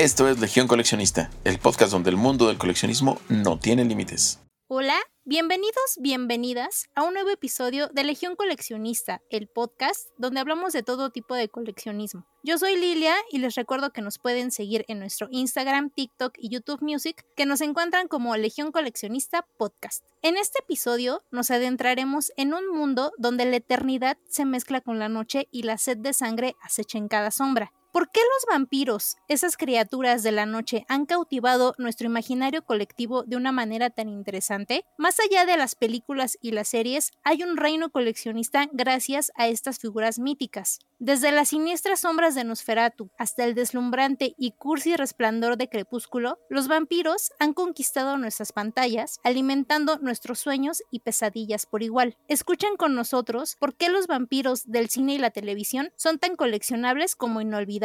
Esto es Legión Coleccionista, el podcast donde el mundo del coleccionismo no tiene límites. Hola, bienvenidos, bienvenidas a un nuevo episodio de Legión Coleccionista, el podcast donde hablamos de todo tipo de coleccionismo. Yo soy Lilia y les recuerdo que nos pueden seguir en nuestro Instagram, TikTok y YouTube Music, que nos encuentran como Legión Coleccionista Podcast. En este episodio nos adentraremos en un mundo donde la eternidad se mezcla con la noche y la sed de sangre acecha en cada sombra. ¿Por qué los vampiros, esas criaturas de la noche, han cautivado nuestro imaginario colectivo de una manera tan interesante? Más allá de las películas y las series, hay un reino coleccionista gracias a estas figuras míticas. Desde las siniestras sombras de Nosferatu hasta el deslumbrante y cursi resplandor de Crepúsculo, los vampiros han conquistado nuestras pantallas, alimentando nuestros sueños y pesadillas por igual. Escuchen con nosotros por qué los vampiros del cine y la televisión son tan coleccionables como inolvidables.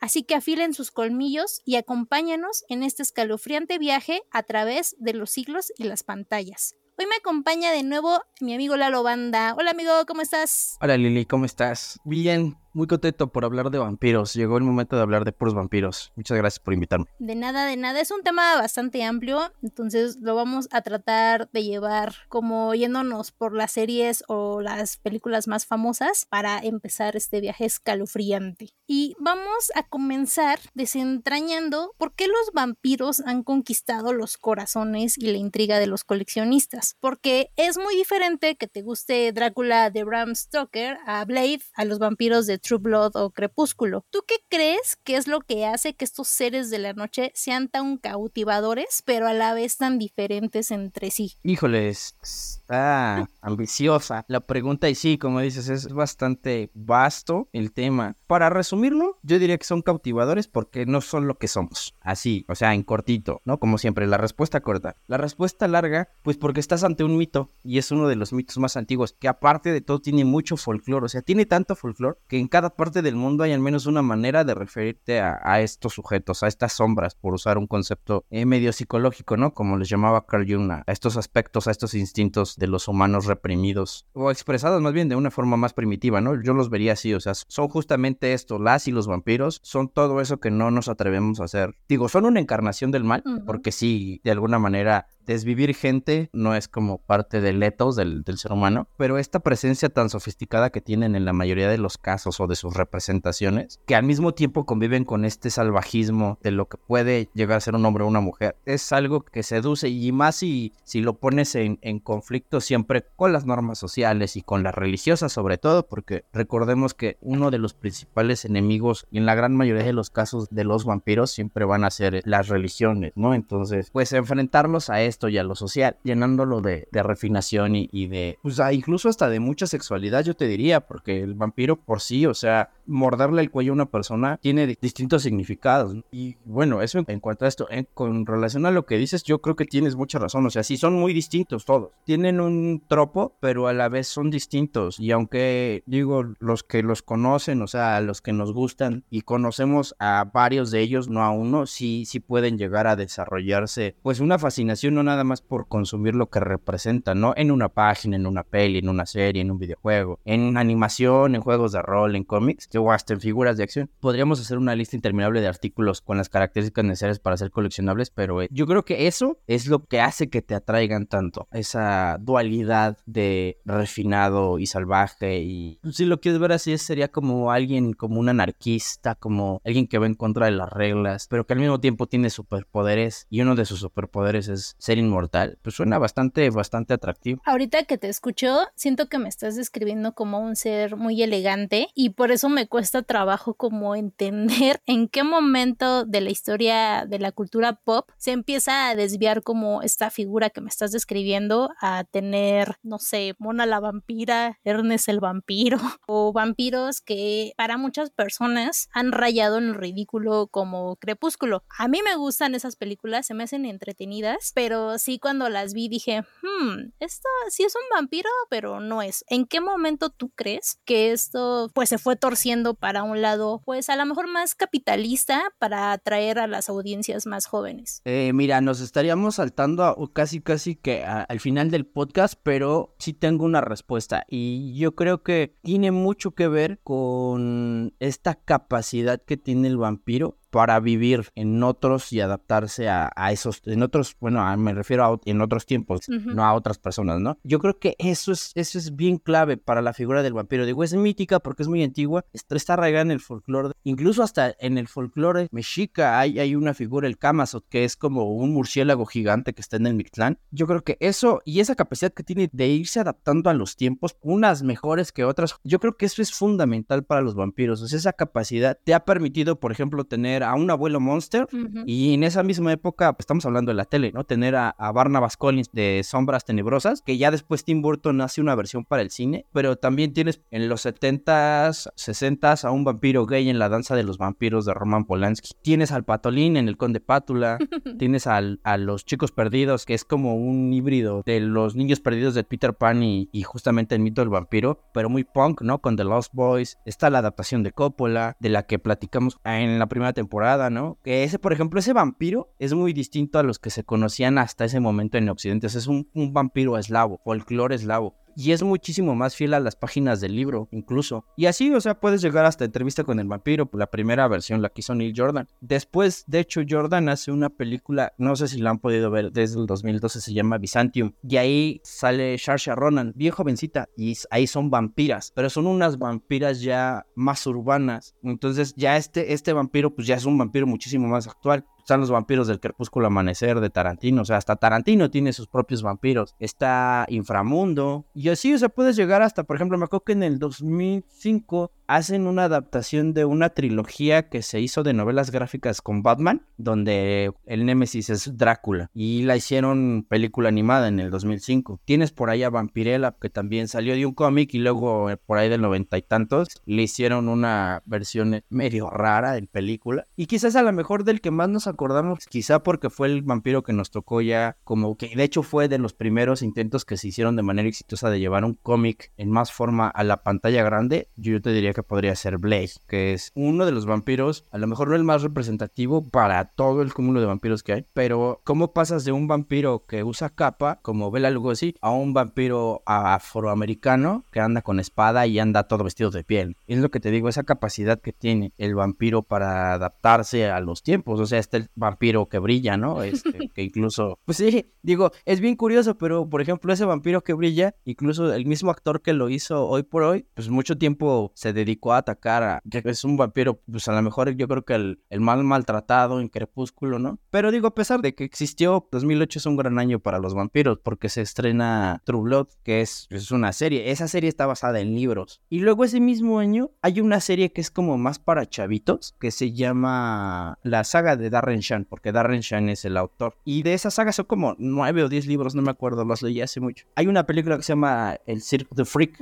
Así que afilen sus colmillos y acompáñanos en este escalofriante viaje a través de los siglos y las pantallas. Hoy me acompaña de nuevo mi amigo Lalo Banda. Hola amigo, ¿cómo estás? Hola Lili, ¿cómo estás? Bien, muy contento por hablar de vampiros. Llegó el momento de hablar de puros vampiros. Muchas gracias por invitarme. De nada, de nada. Es un tema bastante amplio, entonces lo vamos a tratar de llevar como yéndonos por las series o las películas más famosas para empezar este viaje escalofriante. Y vamos a comenzar desentrañando por qué los vampiros han conquistado los corazones y la intriga de los coleccionistas. Porque es muy diferente que te guste Drácula de Bram Stoker a Blade, a los vampiros de True Blood o Crepúsculo. ¿Tú qué crees que es lo que hace que estos seres de la noche sean tan cautivadores, pero a la vez tan diferentes entre sí? Híjoles, está ambiciosa la pregunta y sí, como dices, es bastante vasto el tema. Para resumirlo, yo diría que son cautivadores porque no son lo que somos. Así, o sea, en cortito, ¿no? Como siempre, la respuesta corta. La respuesta larga, pues porque estás ante un mito y es uno de los mitos más antiguos, que aparte de todo tiene mucho folclore, o sea, tiene tanto folclore que cada parte del mundo hay al menos una manera de referirte a, estos sujetos, a estas sombras, por usar un concepto eh, medio psicológico, ¿no? Como les llamaba Carl Jung, a estos aspectos, a estos instintos de los humanos reprimidos, o expresados más bien de una forma más primitiva, ¿no? Yo los vería así, o sea, son justamente esto, las y los vampiros, son todo eso que no nos atrevemos a hacer. Digo, son una encarnación del mal, porque sí, de alguna manera desvivir gente no es como parte del ethos del, del, ser humano, pero esta presencia tan sofisticada que tienen en la mayoría de los casos o de sus representaciones, que al mismo tiempo conviven con este salvajismo de lo que puede llegar a ser un hombre o una mujer, es algo que seduce y más si, si lo pones en, en conflicto siempre con las normas sociales y con las religiosas sobre todo, porque recordemos que uno de los principales enemigos en la gran mayoría de los casos de los vampiros siempre van a ser las religiones, ¿no? Entonces, pues enfrentarlos a esto y a lo social, llenándolo de, de refinación y, y, de, pues incluso hasta de mucha sexualidad, yo te diría, porque el vampiro por sí, o sea, morderle el cuello a una persona tiene distintos significados. Y bueno, eso en cuanto a esto, en, con relación a lo que dices, yo creo que tienes mucha razón, o sea, sí, son muy distintos todos. Tienen un tropo, pero a la vez son distintos. Y aunque digo, los que los conocen, o sea, los que nos gustan y conocemos a varios de ellos, no a uno, sí, sí pueden llegar a desarrollarse, pues una fascinación no nada más por consumir lo que representa, ¿no? En una página, en una peli, en una serie, en un videojuego, en animación, en juegos de rol, en cómics, o hasta en figuras de acción. Podríamos hacer una lista interminable de artículos con las características necesarias para ser coleccionables, pero eh, yo creo que eso es lo que hace que te atraigan tanto, esa dualidad de refinado y salvaje y si lo quieres ver así sería como alguien como un anarquista, como alguien que va en contra de las reglas, pero que al mismo tiempo tiene superpoderes y uno de sus superpoderes es ser inmortal, pues suena bastante, bastante atractivo. Ahorita que te escucho, siento que me estás describiendo como un ser muy elegante y por eso me cuesta trabajo como entender en qué momento de la historia de la cultura pop se empieza a desviar como esta figura que me estás describiendo a tener, no sé, Mona la vampira, Ernest el vampiro o vampiros que para muchas personas han rayado en el ridículo como Crepúsculo. A mí me gustan esas películas, se me hacen entretenidas, pero sí cuando las vi dije, hmm, esto sí es un vampiro, pero no es. ¿En qué momento tú crees que esto pues se fue torciendo para un lado, pues a lo mejor más capitalista para atraer a las audiencias más jóvenes? Eh, mira, nos estaríamos saltando a, casi casi que al final del podcast, pero sí tengo una respuesta y yo creo que tiene mucho que ver con esta capacidad que tiene el vampiro para vivir en otros y adaptarse a, esos, en otros, bueno, me refiero a en otros tiempos, no a otras personas, ¿no? Yo creo que eso es, eso es bien clave para la figura del vampiro. Digo, es mítica porque es muy antigua, está, está arraigada en el folclore, incluso hasta en el folclore mexica hay, hay una figura, el Camazot, que es como un murciélago gigante que está en el Mictlán. Yo creo que eso y esa capacidad que tiene de irse adaptando a los tiempos, unas mejores que otras, yo creo que eso es fundamental para los vampiros. O sea, esa capacidad te ha permitido, por ejemplo, tener a un abuelo monster y en esa misma época, pues, estamos hablando de la tele, ¿no? Tener a, Barnabas Collins de Sombras Tenebrosas, que ya después Tim Burton hace una versión para el cine, pero también tienes en los 70s, 60s a un vampiro gay en la danza de los vampiros de Roman Polanski. Tienes al Patolín en el Conde Pátula, tienes al, a los chicos perdidos, que es como un híbrido de los niños perdidos de Peter Pan y, y justamente el mito del vampiro, pero muy punk, ¿no? Con The Lost Boys, está la adaptación de Coppola, de la que platicamos en la primera temporada, ¿no? Que ese, por ejemplo, ese vampiro es muy distinto a los que se conocían hasta ese momento en Occidente. es un vampiro eslavo, folclore eslavo y es muchísimo más fiel a las páginas del libro, incluso. Y así, o sea, puedes llegar hasta entrevista con el vampiro, la primera versión la quiso Neil Jordan. Después, de hecho, Jordan hace una película, no sé si la han podido ver desde el 2012, se llama Byzantium, y ahí sale Saoirse Ronan, bien jovencita, y ahí son vampiras, pero son unas vampiras ya más urbanas. Entonces, ya este, este vampiro, pues ya es un vampiro muchísimo más actual. Están los vampiros del crepúsculo amanecer de Tarantino. O sea, hasta Tarantino tiene sus propios vampiros. Está Inframundo. Y así, o sea, puedes llegar hasta, por ejemplo, me acuerdo que en el 2005 hacen una adaptación de una trilogía que se hizo de novelas gráficas con Batman, donde el Némesis es Drácula. Y la hicieron película animada en el 2005. Tienes por ahí a Vampirella, que también salió de un cómic y luego eh, por ahí del noventa y tantos le hicieron una versión medio rara en película. Y quizás a lo mejor del que más nos acordamos, quizá porque fue el vampiro que nos tocó ya, como que de hecho fue de los primeros intentos que se hicieron de manera exitosa de llevar un cómic en más forma a la pantalla grande. Yo te diría que podría ser Blade, que es uno de los vampiros, a lo mejor no el más representativo para todo el cúmulo de vampiros que hay, pero ¿cómo pasas de un vampiro que usa capa, como Bela Lugosi, a un vampiro afroamericano que anda con espada y anda todo vestido de piel? Es lo que te digo, esa capacidad que tiene el vampiro para adaptarse a los tiempos, o sea, este el vampiro que brilla, ¿no? Este, que incluso, pues sí, digo, es bien curioso, pero por ejemplo, ese vampiro que brilla, incluso el mismo actor que lo hizo hoy por hoy, pues mucho tiempo se dedicó a atacar a, que es un vampiro, pues a lo mejor yo creo que el, el mal maltratado en Crepúsculo, ¿no? Pero digo, a pesar de que existió, 2008 es un gran año para los vampiros, porque se estrena True Blood, que es, es una serie, esa serie está basada en libros. Y luego ese mismo año hay una serie que es como más para chavitos, que se llama La saga de Darren Shan, porque Darren Shan es el autor. Y de esa saga son como nueve o diez libros, no me acuerdo, los leí hace mucho. Hay una película que se llama El Cirque de Freak.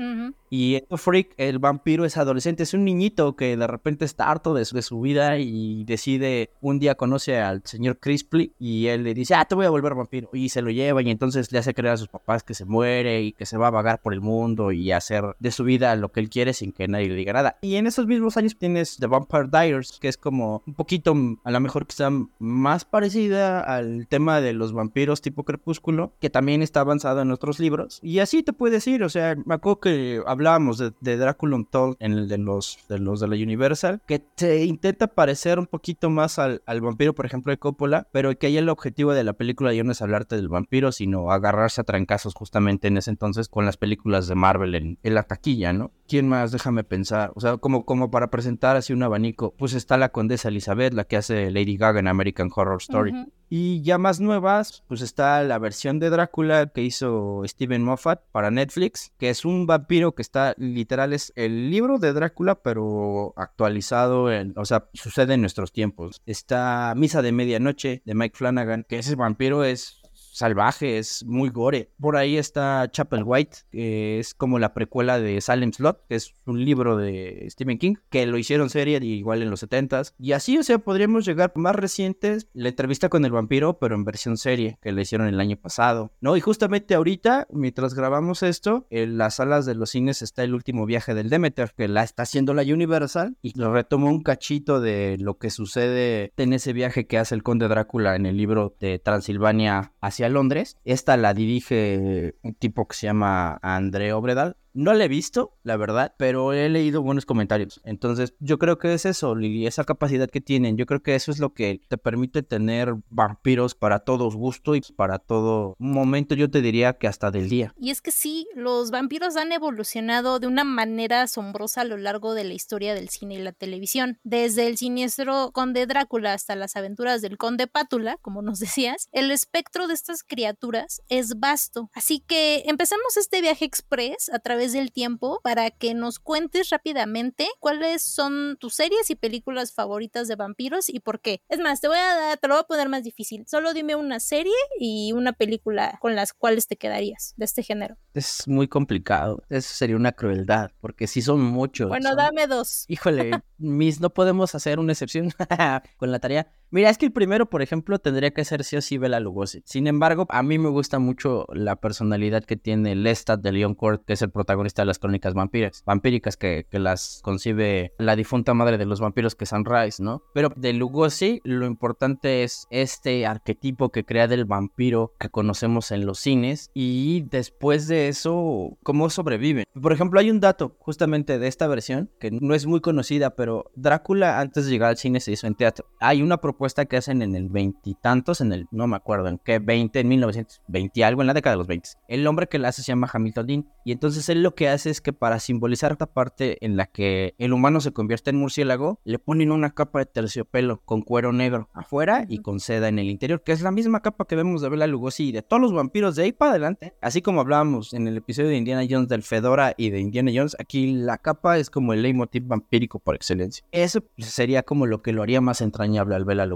Y el Freak, el vampiro es adolescente, es un niñito que de repente está harto de su, vida y decide, un día conoce al señor Crisply y él le dice, ah, te voy a volver vampiro. Y se lo lleva y entonces le hace creer a sus papás que se muere y que se va a vagar por el mundo y hacer de su vida lo que él quiere sin que nadie le diga nada. Y en esos mismos años tienes The Vampire Diaries, que es como un poquito, a lo mejor que está más parecida al tema de los vampiros tipo crepúsculo, que también está avanzado en otros libros. Y así te puedes ir, o sea, me acuerdo que hablábamos de, de Drácula en el de los, de los de la Universal, que te intenta parecer un poquito más al, al vampiro, por ejemplo, de Coppola, pero que ahí el objetivo de la película ya no es hablarte del vampiro, sino agarrarse a trancazos justamente en ese entonces con las películas de Marvel en, en la taquilla, ¿no? ¿Quién más? Déjame pensar. O sea, como, como para presentar así un abanico, pues está la condesa Elizabeth, la que hace Lady Gaga en American Horror Story. Y ya más nuevas, pues está la versión de Drácula que hizo Steven Moffat para Netflix, que es un vampiro que está literal, es el libro de Drácula, pero actualizado, en, o sea, sucede en nuestros tiempos. Está Misa de Medianoche de Mike Flanagan, que ese vampiro es salvaje, es muy gore. Por ahí está Chapel White, que es como la precuela de Salem Slot, que es un libro de Stephen King, que lo hicieron serie igual en los 70s. Y así, o sea, podríamos llegar más recientes, la entrevista con el vampiro, pero en versión serie, que le hicieron el año pasado, ¿no? Y justamente ahorita, mientras grabamos esto, en las salas de los cines está el último viaje del Demeter, que la está haciendo la Universal, y lo retoma un cachito de lo que sucede en ese viaje que hace el conde Drácula en el libro de Transilvania hacia Londres. Esta la dirige un tipo que se llama André Obredal No la he visto, la verdad, pero he leído buenos comentarios. Entonces, yo creo que es eso, Lili, esa capacidad que tienen. Yo creo que eso es lo que te permite tener vampiros para todos gusto y para todo momento, yo te diría que hasta del día. Y es que sí, los vampiros han evolucionado de una manera asombrosa a lo largo de la historia del cine y la televisión. Desde el siniestro conde Drácula hasta las aventuras del conde Pátula, como nos decías, el espectro de estas criaturas es vasto. Así que empezamos este viaje express a través del tiempo para que nos cuentes rápidamente cuáles son tus series y películas favoritas de vampiros y por qué. Es más, te voy a dar, te lo voy a poner más difícil. Solo dime una serie y una película con las cuales te quedarías de este género. Es muy complicado. Eso sería una crueldad, porque si son muchos. Bueno, dame dos. Híjole, mis, no podemos hacer una excepción con la tarea. Mira, es que el primero, por ejemplo, tendría que ser sí o sí Bela Lugosi. Sin embargo, a mí me gusta mucho la personalidad que tiene Lestat de Leon Court, que es el protagonista de las crónicas vampíricas que, que las concibe la difunta madre de los vampiros que es Sunrise, ¿no? Pero de Lugosi, lo importante es este arquetipo que crea del vampiro que conocemos en los cines y después de eso, cómo sobreviven. Por ejemplo, hay un dato justamente de esta versión que no es muy conocida, pero Drácula antes de llegar al cine se hizo en teatro. Hay una propuesta que hacen en el veintitantos, en el, no me acuerdo en qué, 20, en 1920 algo, en la década de los 20. El hombre que la hace se llama Hamilton Dean. Y entonces él lo que hace es que para simbolizar esta parte en la que el humano se convierte en murciélago, le ponen una capa de terciopelo con cuero negro afuera y con seda en el interior, que es la misma capa que vemos de Bela Lugosi y de todos los vampiros de ahí para adelante. Así como hablábamos en el episodio de Indiana Jones del Fedora y de Indiana Jones, aquí la capa es como el leitmotiv vampírico por excelencia. Eso sería como lo que lo haría más entrañable al Bela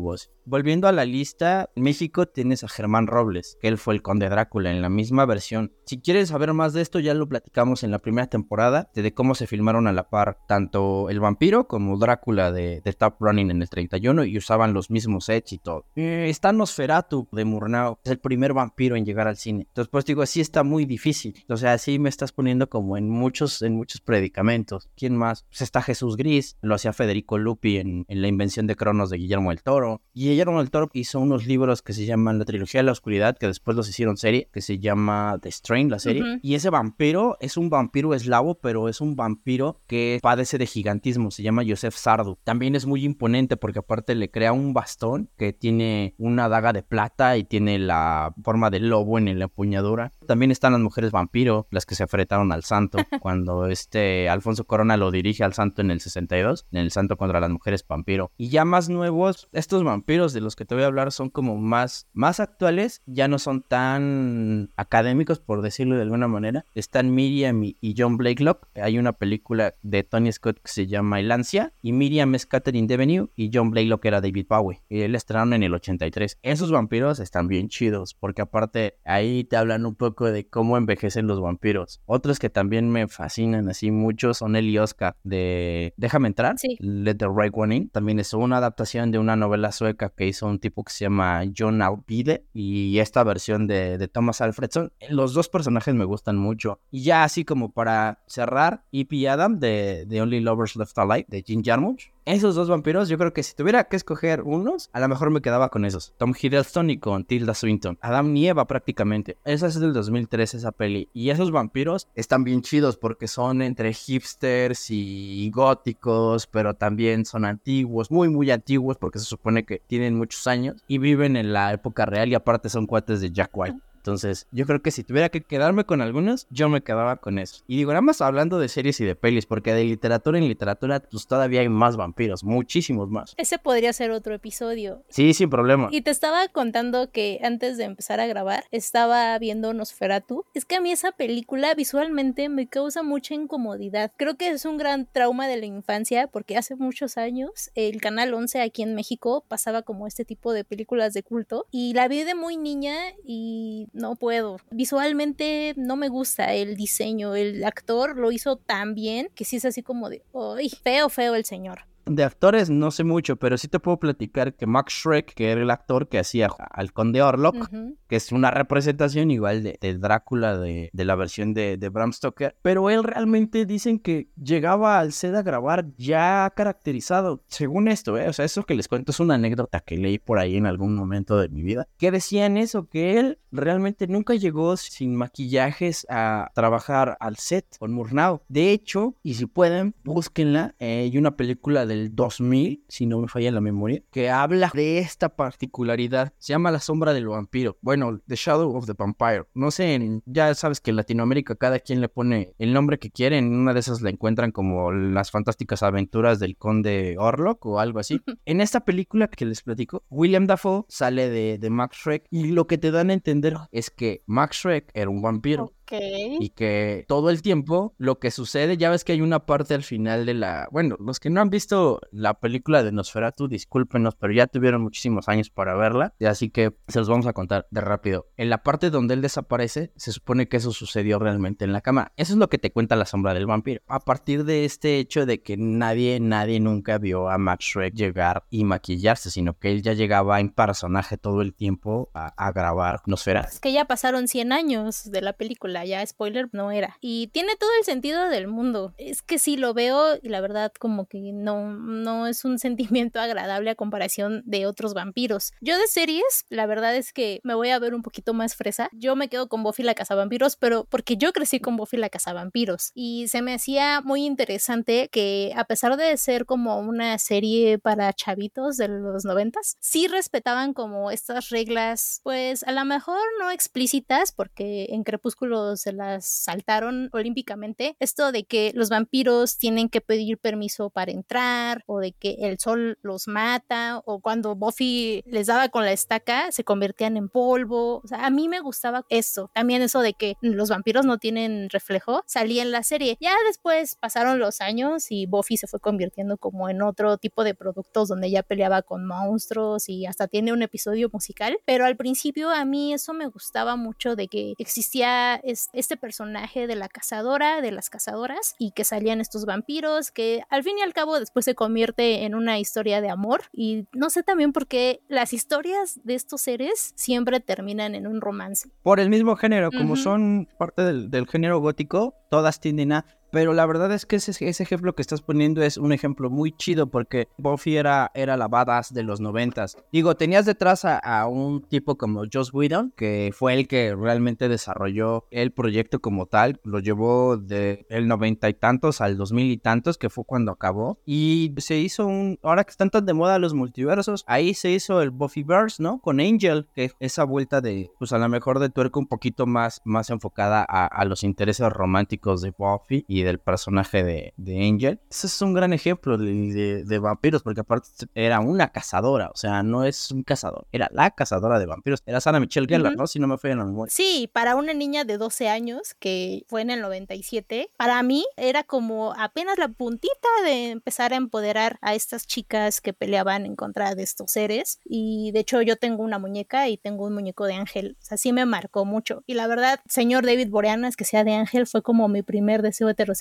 Volviendo a la lista, en México tienes a Germán Robles, que él fue el conde Drácula en la misma versión. Si quieres saber más de esto, ya lo platicamos en la primera temporada, de cómo se filmaron a la par tanto el vampiro como Drácula de, Top Running en el 31 y usaban los mismos sets y todo. Eh, está Nosferatu de Murnau, es el primer vampiro en llegar al cine. Entonces, pues digo, así está muy difícil. O sea, así me estás poniendo como en muchos, en muchos predicamentos. ¿Quién más? Pues está Jesús Gris, lo hacía Federico Lupi en, en la invención de Cronos de Guillermo el Toro. Y Guillermo del Toro hizo unos libros que se llaman La Trilogía de la Oscuridad, que después los hicieron serie, que se llama The Strain, la serie. Y ese vampiro es un vampiro eslavo, pero es un vampiro que padece de gigantismo, se llama Joseph Sardu. También es muy imponente porque aparte le crea un bastón que tiene una daga de plata y tiene la forma de lobo en la empuñadura. También están las mujeres vampiro, las que se enfrentaron al santo, cuando este Alfonso Corona lo dirige al santo en el 62, en el santo contra las mujeres vampiro. Y ya más nuevos, estos vampiros de los que te voy a hablar son como más, más actuales, ya no son tan académicos, por decirlo de alguna manera. Están Miriam y, John Blakelock. Hay una película de Tony Scott que se llama El Ansia, y Miriam es Catherine Devenue y John Blakelock era David Bowie. Y él estrenaron en el 83. Esos vampiros están bien chidos, porque aparte ahí te hablan un poco de cómo envejecen los vampiros. Otros que también me fascinan así mucho son y Oscar de Déjame entrar, Let the Right One In. También es una adaptación de una novela sueca que hizo un tipo que se llama John Alvide y esta versión de, de Thomas Alfredson. Los dos personajes me gustan mucho. Y ya así como para cerrar, E.P. Adam de The Only Lovers Left Alive de Jim Jarmusch esos dos vampiros, yo creo que si tuviera que escoger unos, a lo mejor me quedaba con esos. Tom Hiddleston y con Tilda Swinton. Adam Nieva prácticamente. Esa es del 2003 esa peli. Y esos vampiros están bien chidos porque son entre hipsters y góticos, pero también son antiguos, muy muy antiguos porque se supone que tienen muchos años y viven en la época real y aparte son cuates de Jack White. Entonces, yo creo que si tuviera que quedarme con algunos, yo me quedaba con eso. Y digo, nada más hablando de series y de pelis, porque de literatura en literatura, pues todavía hay más vampiros, muchísimos más. Ese podría ser otro episodio. Sí, sin problema. Y te estaba contando que antes de empezar a grabar, estaba viendo Nosferatu. Es que a mí esa película visualmente me causa mucha incomodidad. Creo que es un gran trauma de la infancia, porque hace muchos años el Canal 11 aquí en México pasaba como este tipo de películas de culto. Y la vi de muy niña y no puedo. Visualmente no me gusta el diseño, el actor lo hizo tan bien que sí es así como de, ¡ay! Feo, feo el señor. De actores no sé mucho, pero sí te puedo platicar que Max Shrek, que era el actor que hacía al conde Orlok, Ujú. que es una representación igual de, de Drácula de, de la versión de, de Bram Stoker, pero él realmente dicen que llegaba al set a grabar ya caracterizado, según esto, ¿eh? o sea, eso que les cuento es una anécdota que leí por ahí en algún momento de mi vida, que decían eso, que él realmente nunca llegó sin maquillajes a trabajar al set con Murnau. De hecho, y si pueden, búsquenla, eh, hay una película del 2000, si no me falla la memoria, que habla de esta particularidad, se llama La sombra del vampiro, bueno, The Shadow of the Vampire, no sé, en- ya sabes que en Latinoamérica cada quien le pone el nombre que quiere, en una de esas la encuentran como las fantásticas aventuras del conde Orlok o algo así. En esta película que les platico, William Dafoe sale de, de Max Shrek y lo que te dan a entender es que Max Shrek era un vampiro. Y que todo el tiempo lo que sucede, ya ves que hay una parte al final de la... Bueno, los que no han visto la película de Nosferatu, discúlpenos, pero ya tuvieron muchísimos años para verla, y así que se los vamos a contar de rápido. En la parte donde él desaparece, se supone que eso sucedió realmente en la cama. Eso es lo que te cuenta la sombra del vampiro. A partir de este hecho de que nadie, nadie nunca vio a Max Shrek llegar y maquillarse, sino que él ya llegaba en personaje todo el tiempo a, a grabar Nosferatu. Es que ya pasaron 100 años de la película, ya spoiler no era. Y tiene todo el sentido del mundo. Es que sí lo veo y la verdad como que no, no es un sentimiento agradable a comparación de otros vampiros. Yo de series, la verdad es que me voy a ver un poquito más fresa. Yo me quedo con Buffy la Cazavampiros, pero porque yo crecí con Buffy la Cazavampiros. Y se me hacía muy interesante que a pesar de ser como una serie para chavitos de los noventas, sí respetaban como estas reglas, pues a lo mejor no explícitas, porque en Crepúsculo se las saltaron olímpicamente, esto de que los vampiros tienen que pedir permiso para entrar, o de que el sol los mata, o cuando Buffy les daba con la estaca, se convertían en polvo. O sea, a mí me gustaba eso. También eso de que los vampiros no tienen reflejo, salía en la serie. Ya después pasaron los años y Buffy se fue convirtiendo como en otro tipo de productos donde ella peleaba con monstruos y hasta tiene un episodio musical. Pero al principio a mí eso me gustaba mucho de que existía es- este personaje de la cazadora, de las cazadoras, y que salían estos vampiros que al fin y al cabo después se convierte en una historia de amor. Y no sé también por qué las historias de estos seres siempre terminan en un romance. Por el mismo género, como son parte del, del género gótico, todas tienden a... Pero la verdad es que ese, ese ejemplo que estás poniendo es un ejemplo muy chido porque Buffy era, era la badass de los noventas. Digo, tenías detrás a, a un tipo como Joss Whedon, que fue el que realmente desarrolló el proyecto como tal. Lo llevó de el noventa y tantos al dos mil y tantos, que fue cuando acabó. Y se hizo un... Ahora que están tan de moda los multiversos, ahí se hizo el Buffyverse, ¿no? Con Angel, que esa vuelta de, pues a lo mejor de tuerca un poquito más, más enfocada a, a los intereses románticos de Buffy y del personaje de, de Angel. Ese es un gran ejemplo de, de- de vampiros, porque aparte era una cazadora, o sea, no es un cazador, era la cazadora de vampiros. Era Sarah Michelle Gellar, Ujú. ¿no? Si no me falla la memoria. Sí, para una niña de 12 años, que fue en el 97, para mí era como apenas la puntita de empezar a empoderar a estas chicas que peleaban en contra de estos seres. Y de hecho yo tengo una muñeca y tengo un muñeco de ángel. O sea, sí me marcó mucho. Y la verdad, señor David Boreanas, que sea de ángel, fue como mi primer deseo heterosexual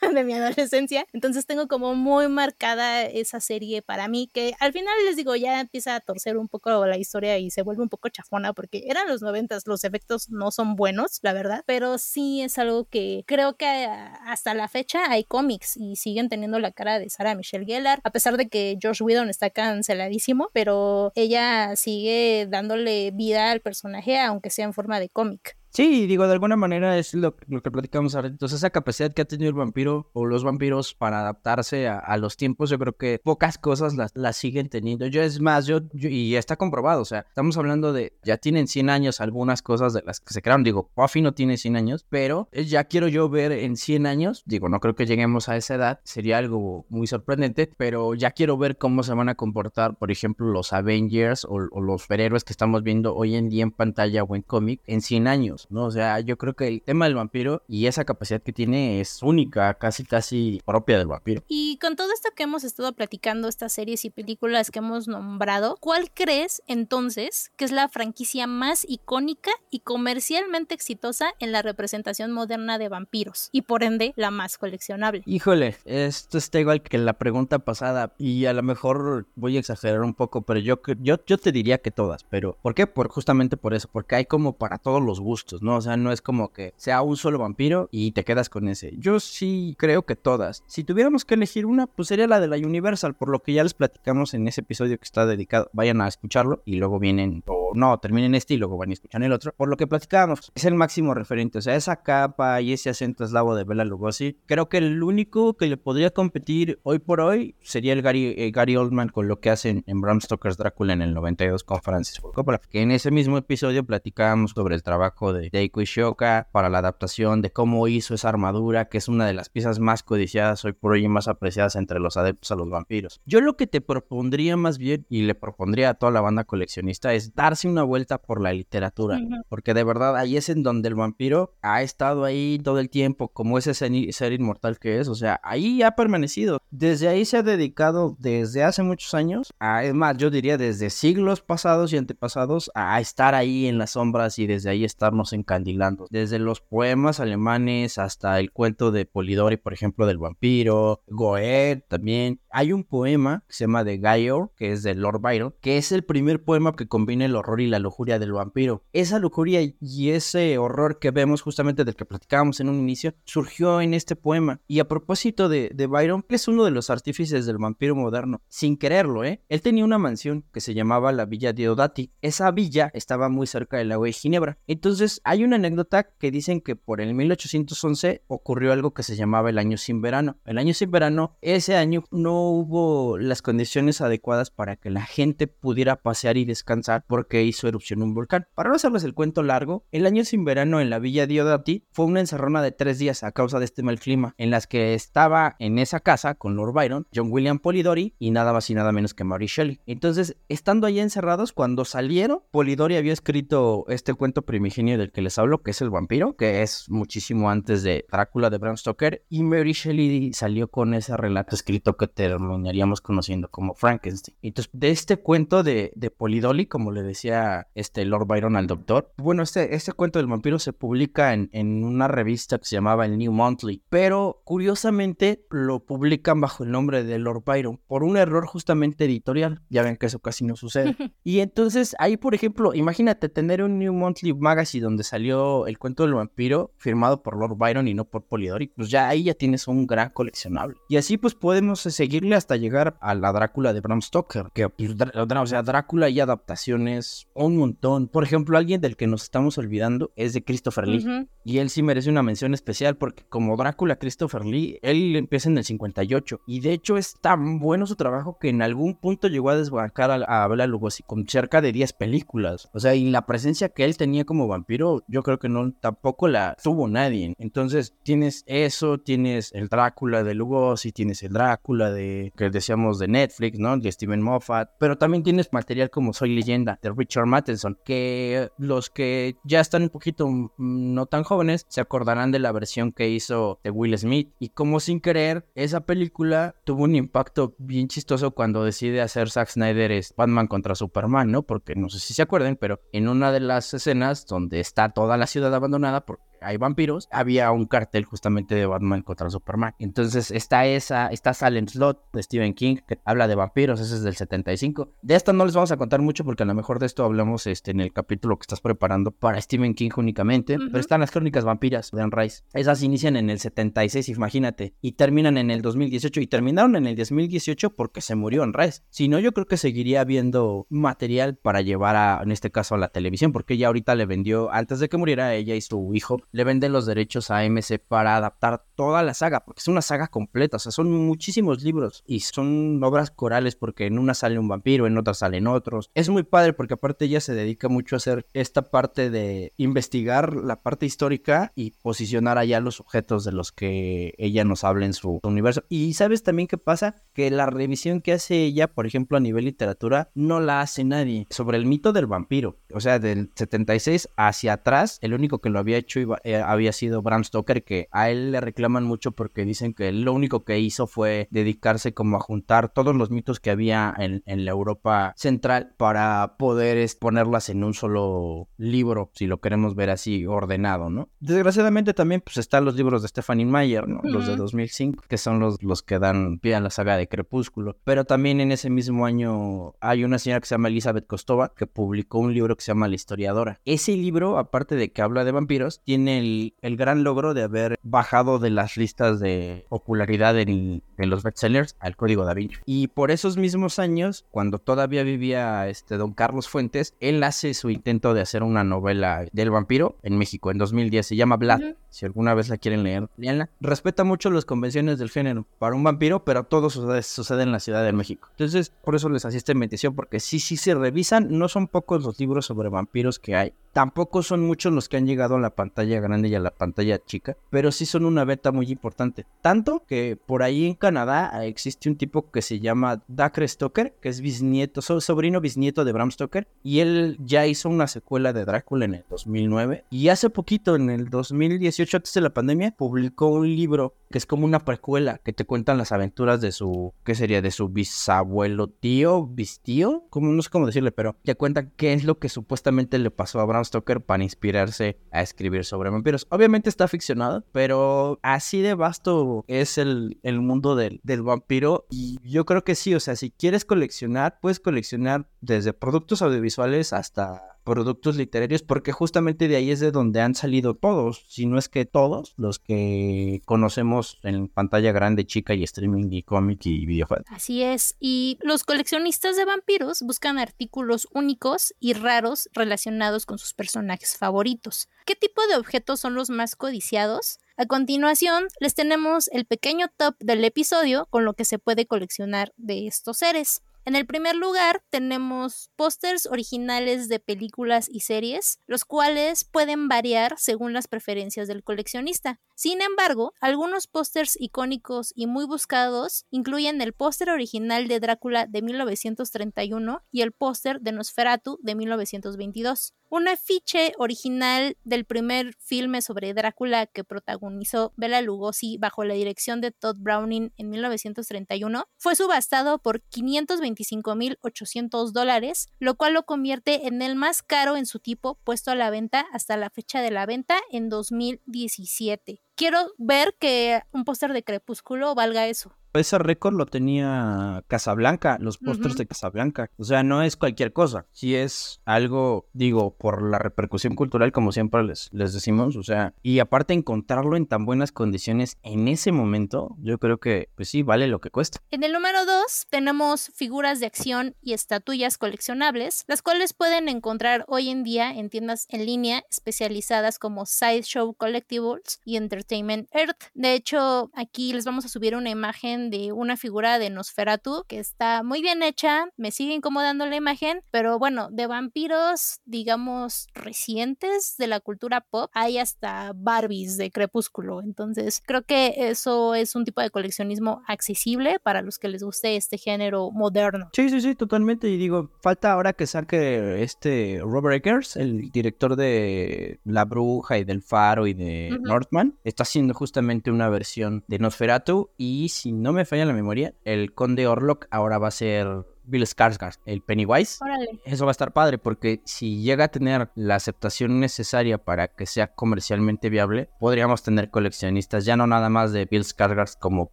de mi adolescencia. Entonces tengo como muy marcada esa serie para mí, que al final les digo, ya empieza a torcer un poco la historia y se vuelve un poco chafona porque eran los noventas, los efectos no son buenos, la verdad, pero sí es algo que creo que hasta la fecha hay cómics y siguen teniendo la cara de Sarah Michelle Gellar, a pesar de que Josh Whedon está canceladísimo, pero ella sigue dándole vida al personaje aunque sea en forma de cómic. Sí, digo, de alguna manera es lo, lo que platicamos ahora. Entonces, esa capacidad que ha tenido el vampiro o los vampiros para adaptarse a, los tiempos, yo creo que pocas cosas las, siguen teniendo. Yo, es más, yo, y está comprobado, o sea, estamos hablando de, ya tienen 100 años algunas cosas de las que se crearon. Digo, Buffy no tiene 100 años, pero ya quiero yo ver en 100 años, digo, no creo que lleguemos a esa edad, sería algo muy sorprendente, pero ya quiero ver cómo se van a comportar, por ejemplo, los Avengers o, o los superhéroes que estamos viendo hoy en día en pantalla o en cómic en 100 años. ¿No? O sea, yo creo que el tema del vampiro y esa capacidad que tiene es única, casi casi propia del vampiro. Y con todo esto que hemos estado platicando, estas series y películas que hemos nombrado, ¿cuál crees entonces que es la franquicia más icónica y comercialmente exitosa en la representación moderna de vampiros? Y por ende, la más coleccionable. Híjole, esto está igual que la pregunta pasada y a lo mejor voy a exagerar un poco, pero yo, yo, yo te diría que todas, pero ¿por qué? Por, justamente por eso, porque hay como para todos los gustos, ¿no? O sea, no es como que sea un solo vampiro y te quedas con ese. Yo sí creo que todas. Si tuviéramos que elegir una, pues sería la de la Universal, por lo que ya les platicamos en ese episodio que está dedicado. Vayan a escucharlo y luego vienen, o no, terminen este y luego van a escuchar el otro. Por lo que platicábamos, es el máximo referente. O sea, esa capa y ese acento eslavo de Bela Lugosi, creo que el único que le podría competir hoy por hoy sería el Gary, eh, Gary Oldman con lo que hacen en Bram Stoker's Drácula en el 92 con Francis Ford Coppola. Que en ese mismo episodio platicábamos sobre el trabajo de Deiku Shoka para la adaptación de cómo hizo esa armadura, que es una de las piezas más codiciadas hoy por hoy y más apreciadas entre los adeptos a los vampiros. Yo lo que te propondría más bien, y le propondría a toda la banda coleccionista, es darse una vuelta por la literatura, porque de verdad ahí es en donde el vampiro ha estado ahí todo el tiempo, como ese ser inmortal que es, o sea, ahí ha permanecido. Desde ahí se ha dedicado desde hace muchos años, a, es más, yo diría desde siglos pasados y antepasados, a estar ahí en las sombras y desde ahí estarnos encandilando. Desde los poemas alemanes hasta el cuento de Polidori, por ejemplo, del vampiro, Goethe también. Hay un poema que se llama The Gayor, que es de Lord Byron, que es el primer poema que combina el horror y la lujuria del vampiro. Esa lujuria y ese horror que vemos justamente del que platicábamos en un inicio, surgió en este poema. Y a propósito de, Byron, es uno de los artífices del vampiro moderno, sin quererlo, ¿eh? Él tenía una mansión que se llamaba la Villa Diodati. Esa villa estaba muy cerca del lago de Ginebra. Entonces, hay una anécdota que dicen que por el 1811 ocurrió algo que se llamaba el año sin verano. El año sin verano, ese año no hubo las condiciones adecuadas para que la gente pudiera pasear y descansar porque hizo erupción un volcán. Para no hacerles el cuento largo, el año sin verano en la villa Diodati fue una encerrona de tres días a causa de este mal clima, en las que estaba en esa casa con Lord Byron, John William Polidori y nada más y nada menos que Mary Shelley. Entonces, estando allí encerrados, cuando salieron, Polidori había escrito este cuento primigenio del que les hablo, que es El vampiro, que es muchísimo antes de Drácula de Bram Stoker, y Mary Shelley salió con ese relato escrito que terminaríamos conociendo como Frankenstein. Entonces, de este cuento de, de Polidori, como le decía este Lord Byron al doctor, bueno, este, este cuento del vampiro se publica en, en una revista que se llamaba el New Monthly, pero curiosamente lo publican bajo el nombre de Lord Byron por un error justamente editorial. Ya ven que eso casi no sucede. y entonces ahí, por ejemplo, imagínate tener un New Monthly Magazine donde salió el cuento del vampiro firmado por Lord Byron y no por Polidori, pues ya ahí ya tienes un gran coleccionable. Y así pues podemos seguirle hasta llegar a la Drácula de Bram Stoker, que pues, o sea, Drácula y adaptaciones un montón. Por ejemplo, alguien del que nos estamos olvidando es de Christopher Lee. Y él sí merece una mención especial porque como Drácula Christopher Lee, él empieza en el 58 y de hecho es tan bueno su trabajo que en algún punto llegó a desbancar a, a Bela Lugosi con cerca de 10 películas. O sea, y la presencia que él tenía como vampiro, yo creo que no tampoco la tuvo nadie. Entonces, tienes eso, tienes el Drácula de Lugosi, tienes el Drácula de que decíamos de Netflix, ¿no? De Steven Moffat, pero también tienes material como Soy leyenda de Richard Matheson, que los que ya están un poquito mm, no tan jóvenes se acordarán de la versión que hizo de Will Smith y como sin querer esa película tuvo un impacto bien chistoso cuando decide hacer Zack Snyder es Batman contra Superman, ¿no? Porque no sé si se acuerdan, pero en una de las escenas donde está toda la ciudad abandonada por hay vampiros, había un cartel justamente de Batman contra Superman. Entonces está esa, está Silent Slot de Stephen King, que habla de vampiros, ese es del 75. De esta no les vamos a contar mucho porque a lo mejor de esto hablamos este, en el capítulo que estás preparando para Stephen King únicamente, pero están las crónicas vampiras de Anne Rice. Esas inician en el 76, imagínate, y terminan en el 2018 y terminaron en el 2018 porque se murió Anne Rice. Si no, yo creo que seguiría habiendo material para llevar a, en este caso, a la televisión, porque ella ahorita le vendió, antes de que muriera ella y su hijo, le venden los derechos a AMC para adaptar toda la saga, porque es una saga completa, o sea, son muchísimos libros y son obras corales porque en una sale un vampiro, en otra salen otros. Es muy padre porque aparte ella se dedica mucho a hacer esta parte de investigar la parte histórica y posicionar allá los objetos de los que ella nos habla en su universo. Y sabes también qué pasa? Que la revisión que hace ella, por ejemplo, a nivel literatura, no la hace nadie. Sobre el mito del vampiro, o sea, del 76 hacia atrás, el único que lo había hecho eh, había sido Bram Stoker, que a él le reclaman mucho porque dicen que lo único que hizo fue dedicarse como a juntar todos los mitos que había en, la Europa central para poder ponerlas en un solo libro, si lo queremos ver así ordenado, ¿no? Desgraciadamente también pues están los libros de Stephanie Meyer, ¿no? Los de 2005, que son los, los que dan pie a la saga de Crepúsculo. Pero también en ese mismo año hay una señora que se llama Elizabeth Kostova que publicó un libro que se llama La historiadora. Ese libro, aparte de que habla de vampiros, tiene el, el gran logro de haber bajado de las listas de popularidad en, en los bestsellers al código da Vinci. Y por esos mismos años, cuando todavía vivía este don Carlos Fuentes, él hace su intento de hacer una novela del vampiro en México en 2010. Se llama Vlad. Si alguna vez la quieren leer, leanla. Respeta mucho las convenciones del género para un vampiro, pero todo sucede, en la Ciudad de México. Entonces, por eso les asiste en bendición, porque sí, sí se revisan. No son pocos los libros sobre vampiros que hay. Tampoco son muchos los que han llegado a la pantalla grande y a la pantalla chica, pero sí son una beta muy importante. Tanto que por ahí en Canadá existe un tipo que se llama Dacre Stoker, que es bisnieto, sobrino bisnieto de Bram Stoker, y él ya hizo una secuela de Drácula en el 2009. Y hace poquito, en el 2018, antes de la pandemia, publicó un libro que es como una precuela que te cuentan las aventuras de su, ¿qué sería? De su bisabuelo, tío, bistío, como no sé cómo decirle, pero te cuentan qué es lo que supuestamente le pasó a Bram Stoker para inspirarse a escribir sobre vampiros. Obviamente está ficcionado, pero así de vasto es el, el mundo del, del vampiro y yo creo que sí, o sea, si quieres coleccionar, puedes coleccionar desde productos audiovisuales hasta productos literarios, porque justamente de ahí es de donde han salido todos, si no es que todos los que conocemos en pantalla grande, chica y streaming y cómic y videojuegos. Así es, y los coleccionistas de vampiros buscan artículos únicos y raros relacionados con sus personajes favoritos. ¿Qué tipo de objetos son los más codiciados? A continuación, les tenemos el pequeño top del episodio con lo que se puede coleccionar de estos seres. En el primer lugar tenemos pósters originales de películas y series, los cuales pueden variar según las preferencias del coleccionista. Sin embargo, algunos pósters icónicos y muy buscados incluyen el póster original de Drácula de 1931 y el póster de Nosferatu de 1922. Un afiche original del primer filme sobre Drácula que protagonizó Bela Lugosi bajo la dirección de Todd Browning en 1931 fue subastado por 525.800 dólares, lo cual lo convierte en el más caro en su tipo puesto a la venta hasta la fecha de la venta en 2017. Quiero ver que un póster de Crepúsculo valga eso ese récord lo tenía Casablanca, los pósters de Casablanca. O sea, no es cualquier cosa. Si es algo, digo, por la repercusión cultural, como siempre les, les decimos. O sea, y aparte encontrarlo en tan buenas condiciones en ese momento, yo creo que, pues sí, vale lo que cuesta. En el número 2 tenemos figuras de acción y estatuillas coleccionables, las cuales pueden encontrar hoy en día en tiendas en línea especializadas como Sideshow Collectibles y Entertainment Earth. De hecho, aquí les vamos a subir una imagen de una figura de Nosferatu que está muy bien hecha, me sigue incomodando la imagen, pero bueno, de vampiros, digamos, recientes de la cultura pop, hay hasta Barbies de Crepúsculo, entonces creo que eso es un tipo de coleccionismo accesible para los que les guste este género moderno. Sí, sí, sí, totalmente, y digo, falta ahora que saque este Robert Eggers, el director de La Bruja y del Faro y de Northman, está haciendo justamente una versión de Nosferatu y si no no me falla la memoria, el conde Orlok ahora va a ser Bill Skarsgård, el Pennywise. Eso va a estar padre porque si llega a tener la aceptación necesaria para que sea comercialmente viable, podríamos tener coleccionistas ya no nada más de Bill Skarsgård como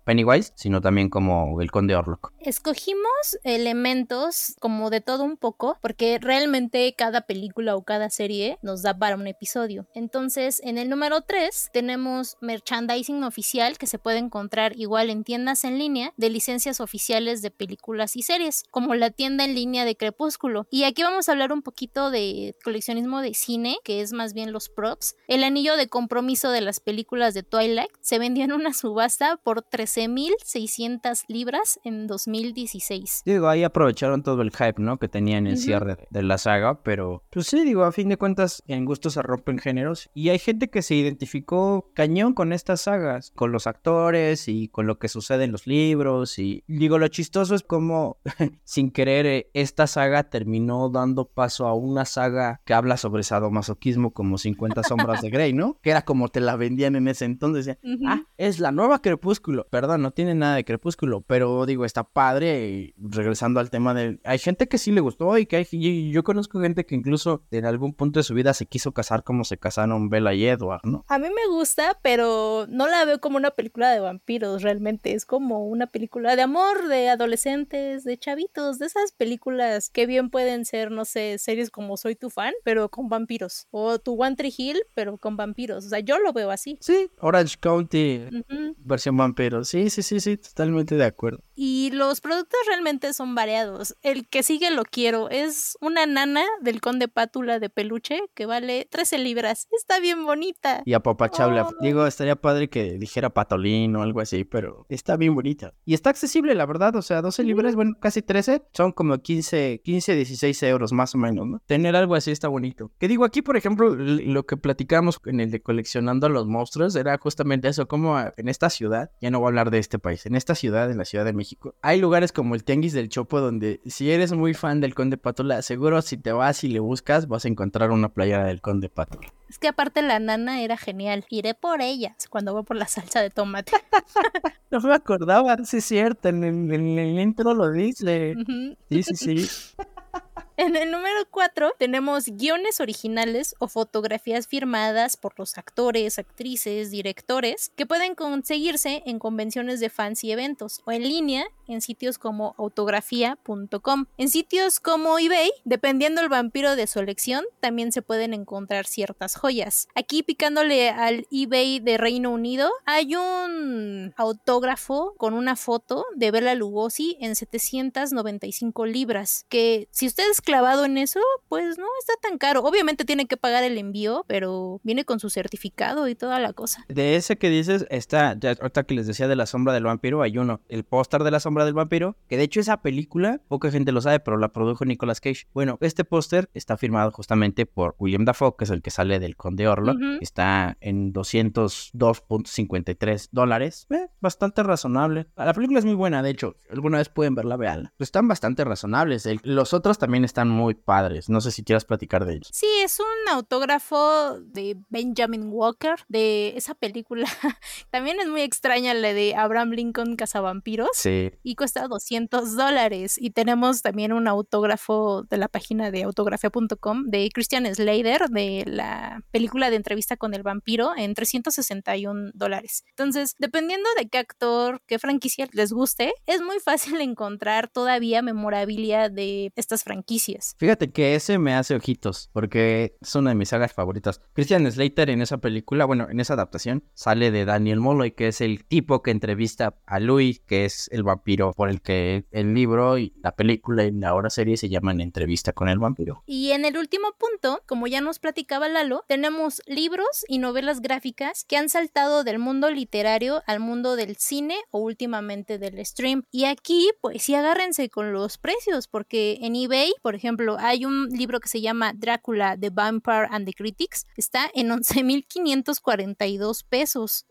Pennywise, sino también como el Conde Orlok. Escogimos elementos como de todo un poco porque realmente cada película o cada serie nos da para un episodio. Entonces, en el número 3 tenemos merchandising oficial que se puede encontrar igual en tiendas en línea de licencias oficiales de películas y series. Como como la tienda en línea de Crepúsculo. Y aquí vamos a hablar un poquito de coleccionismo de cine, que es más bien los props. El anillo de compromiso de las películas de Twilight se vendió en una subasta por 13.600 libras en 2016. Digo, ahí aprovecharon todo el hype, ¿no? Que tenían el cierre de la saga, pero pues sí, digo, a fin de cuentas, en gusto se rompen géneros. Y hay gente que se identificó cañón con estas sagas, con los actores y con lo que sucede en los libros. Y digo, lo chistoso es como, sin querer, eh, esta saga terminó dando paso a una saga que habla sobre sadomasoquismo como 50 sombras de Grey, ¿no? Que era como te la vendían en ese entonces. Ah, es la nueva Crepúsculo. Perdón, no tiene nada de Crepúsculo, pero digo, está padre. Y regresando al tema de... Hay gente que sí le gustó y que hay... Yo conozco gente que incluso en algún punto de su vida se quiso casar como se casaron Bella y Edward, ¿no? A mí me gusta, pero no la veo como una película de vampiros, realmente. Es como una película de amor, de adolescentes, de chavitos, de esas películas que bien pueden ser, no sé, series como Soy tu fan, pero con vampiros. O Tu One Tree Hill, pero con vampiros. O sea, yo lo veo así. Sí, Orange County, versión vampiro. Sí, sí, sí, sí, totalmente de acuerdo. Y los productos realmente son variados. El que sigue lo quiero. Es una nana del conde pátula de peluche que vale 13 libras. Está bien bonita. Y apapachable. Digo, estaría padre que dijera patolín o algo así, pero está bien bonita. Y está accesible, la verdad. O sea, 12 libras, bueno, casi 13. Son como 15, 15, 16 euros más o menos, ¿no? Tener algo así está bonito. Que digo, aquí, por ejemplo, lo que platicamos en el de coleccionando a los monstruos era justamente eso, como en esta ciudad, ya no voy a hablar de este país, en esta ciudad, en la Ciudad de México, hay lugares como el Tianguis del Chopo donde si eres muy fan del Conde Pátula, seguro si te vas y le buscas vas a encontrar una playera del Conde Pátula. Es que aparte la nana era genial. Iré por ellas cuando voy por la salsa de tomate. no me acordaba, sí es cierto, en el, intro lo dice. Sí, sí, sí. En el número 4 tenemos guiones originales o fotografías firmadas por los actores, actrices, directores que pueden conseguirse en convenciones de fans y eventos o en línea en sitios como autografía.com. En sitios como eBay, dependiendo el vampiro de su elección, también se pueden encontrar ciertas joyas. Aquí picándole al eBay de Reino Unido, hay un autógrafo con una foto de Bela Lugosi en 795 libras, que si ustedes clavado en eso, pues no está tan caro. Obviamente tiene que pagar el envío, pero viene con su certificado y toda la cosa. De ese que dices, está, ya ahorita que les decía de la sombra del vampiro, hay uno, el póster de la sombra del vampiro, que de hecho esa película, poca gente lo sabe, pero la produjo Nicolas Cage. Bueno, este póster está firmado justamente por William Dafoe, que es el que sale del Conde Orlok. Está en 202.53 dólares. Eh, bastante razonable. La película es muy buena, de hecho, alguna vez pueden verla, veanla. Pues están bastante razonables. los otros también están están muy padres. No sé si quieras platicar de ellos. Sí, es un autógrafo de Benjamin Walker de esa película. También es muy extraña la de Abraham Lincoln Cazavampiros. Sí. Y cuesta 200 dólares. Y tenemos también un autógrafo de la página de autografía.com de Christian Slater de la película de entrevista con el vampiro en 361 dólares. Entonces, dependiendo de qué actor, qué franquicia les guste, es muy fácil encontrar todavía memorabilia de estas franquicias Fíjate que ese me hace ojitos, porque es una de mis sagas favoritas. Christian Slater en esa película, bueno, en esa adaptación, sale de Daniel Molloy, que es el tipo que entrevista a Louis, que es el vampiro por el que el libro y la película y la ahora serie se llaman Entrevista con el vampiro. Y en el último punto, como ya nos platicaba Lalo, tenemos libros y novelas gráficas que han saltado del mundo literario al mundo del cine o últimamente del stream. Y aquí, pues sí, agárrense con los precios, porque en eBay, por ejemplo, hay un libro que se llama Drácula, The Vampire and the Critics, está en 11.542 pesos.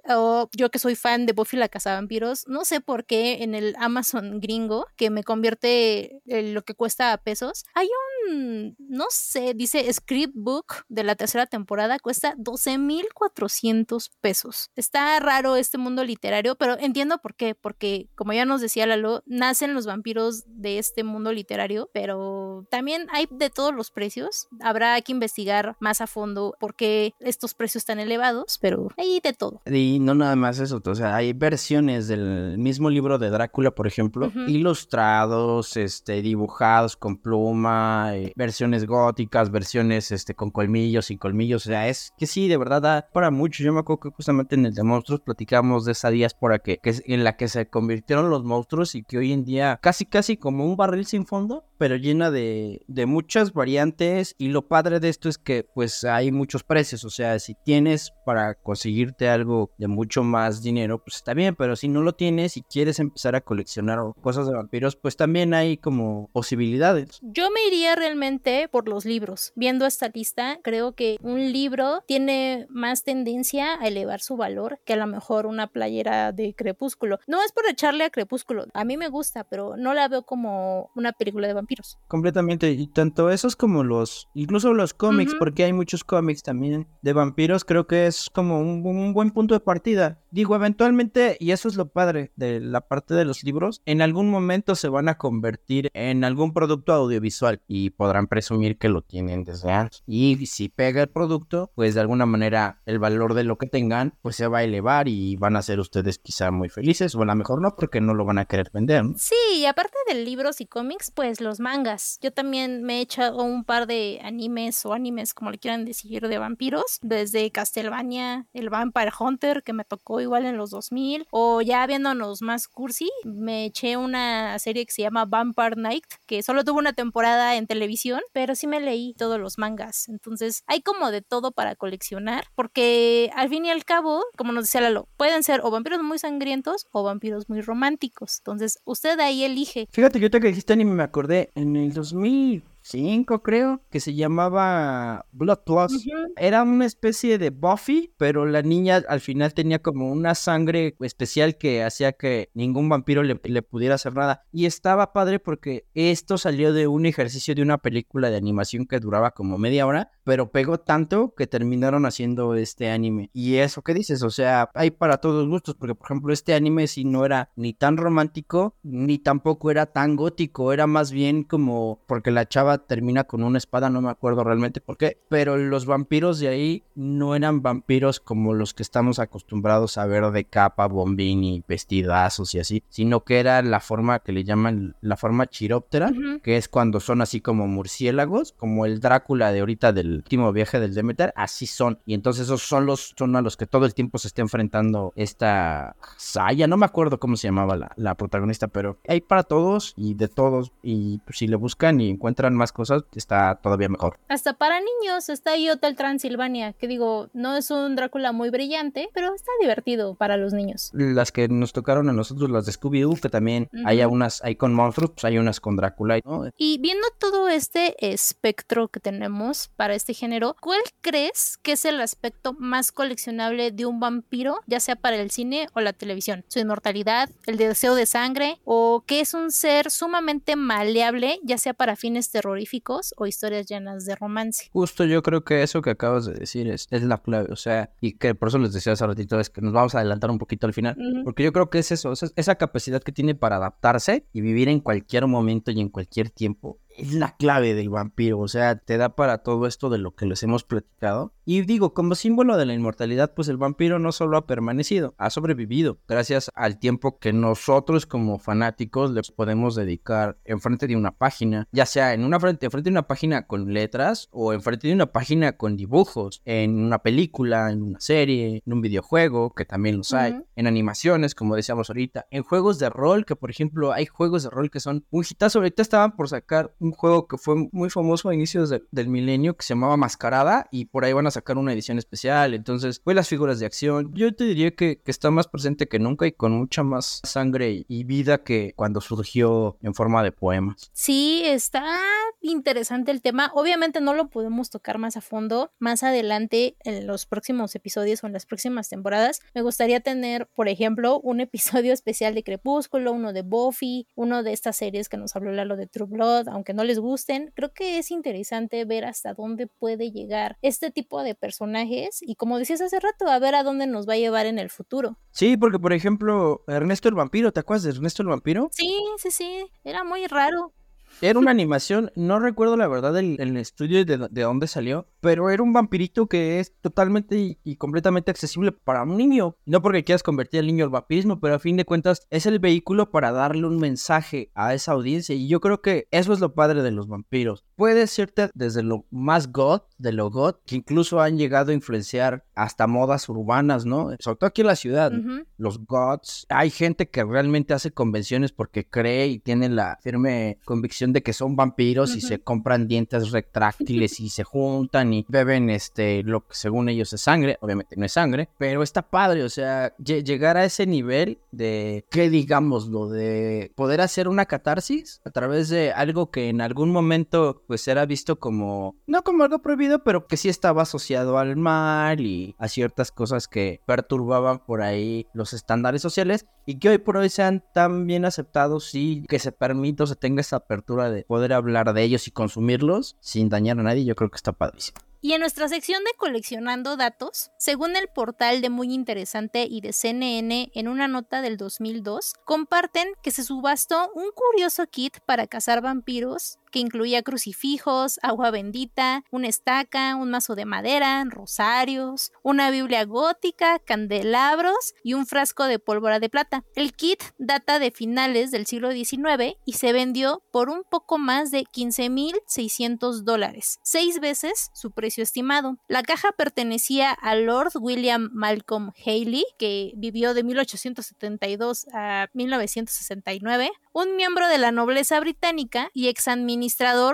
Yo que soy fan de Buffy la Casa Vampiros, no sé por qué en el Amazon gringo, que me convierte lo que cuesta a pesos, hay un, no sé, dice Script Book de la tercera temporada, cuesta 12.400 pesos. Está raro este mundo literario, pero entiendo por qué, porque como ya nos decía Lalo, nacen los vampiros de este mundo literario, pero también hay de todos los precios. Habrá que investigar más a fondo por qué estos precios están elevados, pero hay de todo. Y no nada más eso, o sea, hay versiones del mismo libro de Drácula, por ejemplo, ilustrados, este, dibujados con pluma, hay versiones góticas, versiones este, con colmillos y colmillos. O sea, es que sí, de verdad da para mucho. Yo me acuerdo que justamente en el de monstruos platicamos de esa diáspora que, que en la que se convirtieron los monstruos y que hoy en día casi casi como un barril sin fondo, pero llena de, de muchas variantes. Y lo padre de esto es que pues hay muchos precios. O sea, si tienes para conseguirte algo de mucho más dinero, pues está bien. Pero si no lo tienes y quieres empezar a coleccionar cosas de vampiros, pues también hay como posibilidades. Yo me iría realmente por los libros. Viendo esta lista, creo que un libro tiene más tendencia a elevar su valor que a lo mejor una playera de Crepúsculo. No es por echarle a Crepúsculo, a mí me gusta, pero no la veo como una película de vampiros. Completamente, y tanto esos como los, incluso los cómics, porque hay muchos cómics también de vampiros, creo que es como un, un buen punto de partida. Digo, eventualmente, y eso es lo padre de la parte de los libros, en algún momento se van a convertir en algún producto audiovisual y podrán presumir que lo tienen desde antes. Y si pega el producto, pues de alguna manera el valor de lo que tengan, pues se va a elevar y van a ser ustedes quizá muy felices, o a lo mejor no, porque no lo van a querer vender. Sí, y aparte de libros y cómics, pues los mangas. Yo también me he echado un par de animes o animes, como le quieran decir, de vampiros, desde Castlevania, el Vampire Hunter, que me tocó igual en los 2000, o ya viéndonos más cursi, me eché una serie que se llama Vampire Night, que solo tuvo una temporada en televisión, pero sí me leí todos los mangas. Entonces hay como de todo para coleccionar, porque al fin y al cabo, como nos decía Lalo, pueden ser o vampiros muy sangrientos o vampiros muy románticos. Entonces usted ahí elige. Fíjate que ahorita que dijiste anime me acordé, en el 2000 5, creo, que se llamaba Blood Plus. Era una especie de Buffy, pero la niña al final tenía como una sangre especial que hacía que ningún vampiro le, pudiera hacer nada. Y estaba padre porque esto salió de un ejercicio de una película de animación que duraba como media hora, pero pegó tanto que terminaron haciendo este anime. Y eso, ¿qué dices? O sea, hay para todos gustos, porque por ejemplo este anime sí no era ni tan romántico, ni tampoco era tan gótico, era más bien como porque la chava termina con una espada, no me acuerdo realmente por qué, pero los vampiros de ahí no eran vampiros como los que estamos acostumbrados a ver de capa, bombín y vestidazos y así, sino que era la forma que le llaman la forma chiróptera, que es cuando son así como murciélagos, como el Drácula de ahorita del último viaje del Demeter, así son. Y entonces esos son los son a los que todo el tiempo se está enfrentando esta Saya, no me acuerdo cómo se llamaba la, la protagonista, pero hay para todos y de todos y si le buscan y encuentran más cosas, está todavía mejor. Hasta para niños está ahí Hotel Transilvania, que digo, no es un Drácula muy brillante, pero está divertido para los niños. Las que nos tocaron a nosotros, las de Scooby-Doo, que también hay unas, hay con monstruos, pues hay unas con Drácula. Y viendo todo este espectro que tenemos para este género, ¿cuál crees que es el aspecto más coleccionable de un vampiro, ya sea para el cine o la televisión? ¿Su inmortalidad, el deseo de sangre o que es un ser sumamente maleable, ya sea para fines terroristas? O historias llenas de romance. Justo yo creo que eso que acabas de decir es, es la clave, o sea, y que por eso les decía hace ratito es que nos vamos a adelantar un poquito al final, porque yo creo que es eso, esa capacidad que tiene para adaptarse y vivir en cualquier momento y en cualquier tiempo es la clave del vampiro, o sea, te da para todo esto de lo que les hemos platicado. Y digo, como símbolo de la inmortalidad, pues el vampiro no solo ha permanecido, ha sobrevivido, gracias al tiempo que nosotros como fanáticos les podemos dedicar enfrente de una página, ya sea en una frente, enfrente de una página con letras o enfrente de una página con dibujos, en una película, en una serie, en un videojuego, que también los hay, en animaciones, como decíamos ahorita, en juegos de rol, que por ejemplo hay juegos de rol que son un hitazo, ahorita estaban por sacar un juego que fue muy famoso a inicios del milenio que se llamaba Mascarada y por ahí van a sacar una edición especial. Entonces, fue las figuras de acción. Yo te diría que, está más presente que nunca y con mucha más sangre y vida que cuando surgió en forma de poemas. Sí, está interesante el tema. Obviamente no lo podemos tocar más a fondo. Más adelante, en los próximos episodios o en las próximas temporadas, me gustaría tener, por ejemplo, un episodio especial de Crepúsculo, uno de Buffy, uno de estas series que nos habló Lalo de True Blood, aunque no les gusten. Creo que es interesante ver hasta dónde puede llegar este tipo de personajes y como decías hace rato, a ver a dónde nos va a llevar en el futuro. Sí, porque por ejemplo, Ernesto el vampiro, ¿te acuerdas de Ernesto el vampiro? Sí, sí, sí, era muy raro. Era una animación, no recuerdo la verdad el, estudio de, de, dónde salió, pero era un vampirito que es totalmente y, completamente accesible para un niño. No porque quieras convertir al niño al vampirismo, pero a fin de cuentas es el vehículo para darle un mensaje a esa audiencia. Y yo creo que eso es lo padre de los vampiros. Puede serte desde lo más god, de lo god, que incluso han llegado a influenciar hasta modas urbanas, ¿no? Sobre todo aquí en la ciudad, los gods. Hay gente que realmente hace convenciones porque cree y tiene la firme convicción de que son vampiros y se compran dientes retráctiles y se juntan y beben este lo que según ellos es sangre, obviamente no es sangre, pero está padre, o sea, lle- llegar a ese nivel de qué digamos lo de poder hacer una catarsis a través de algo que en algún momento pues era visto como no como algo prohibido, pero que sí estaba asociado al mal y a ciertas cosas que perturbaban por ahí los estándares sociales y que hoy por hoy sean tan bien aceptados y que se permita o se tenga esa apertura de poder hablar de ellos y consumirlos sin dañar a nadie, yo creo que está padrísimo. Y en nuestra sección de coleccionando datos, según el portal de Muy Interesante y de CNN en una nota del 2002, comparten que se subastó un curioso kit para cazar vampiros que incluía crucifijos, agua bendita, una estaca, un mazo de madera, rosarios, una Biblia gótica, candelabros y un frasco de pólvora de plata. El kit data de finales del siglo XIX y se vendió por un poco más de 15.600 dólares, seis veces su precio estimado. La caja pertenecía a Lord William Malcolm Haley, que vivió de 1872 a 1969, un miembro de la nobleza británica y ex administrador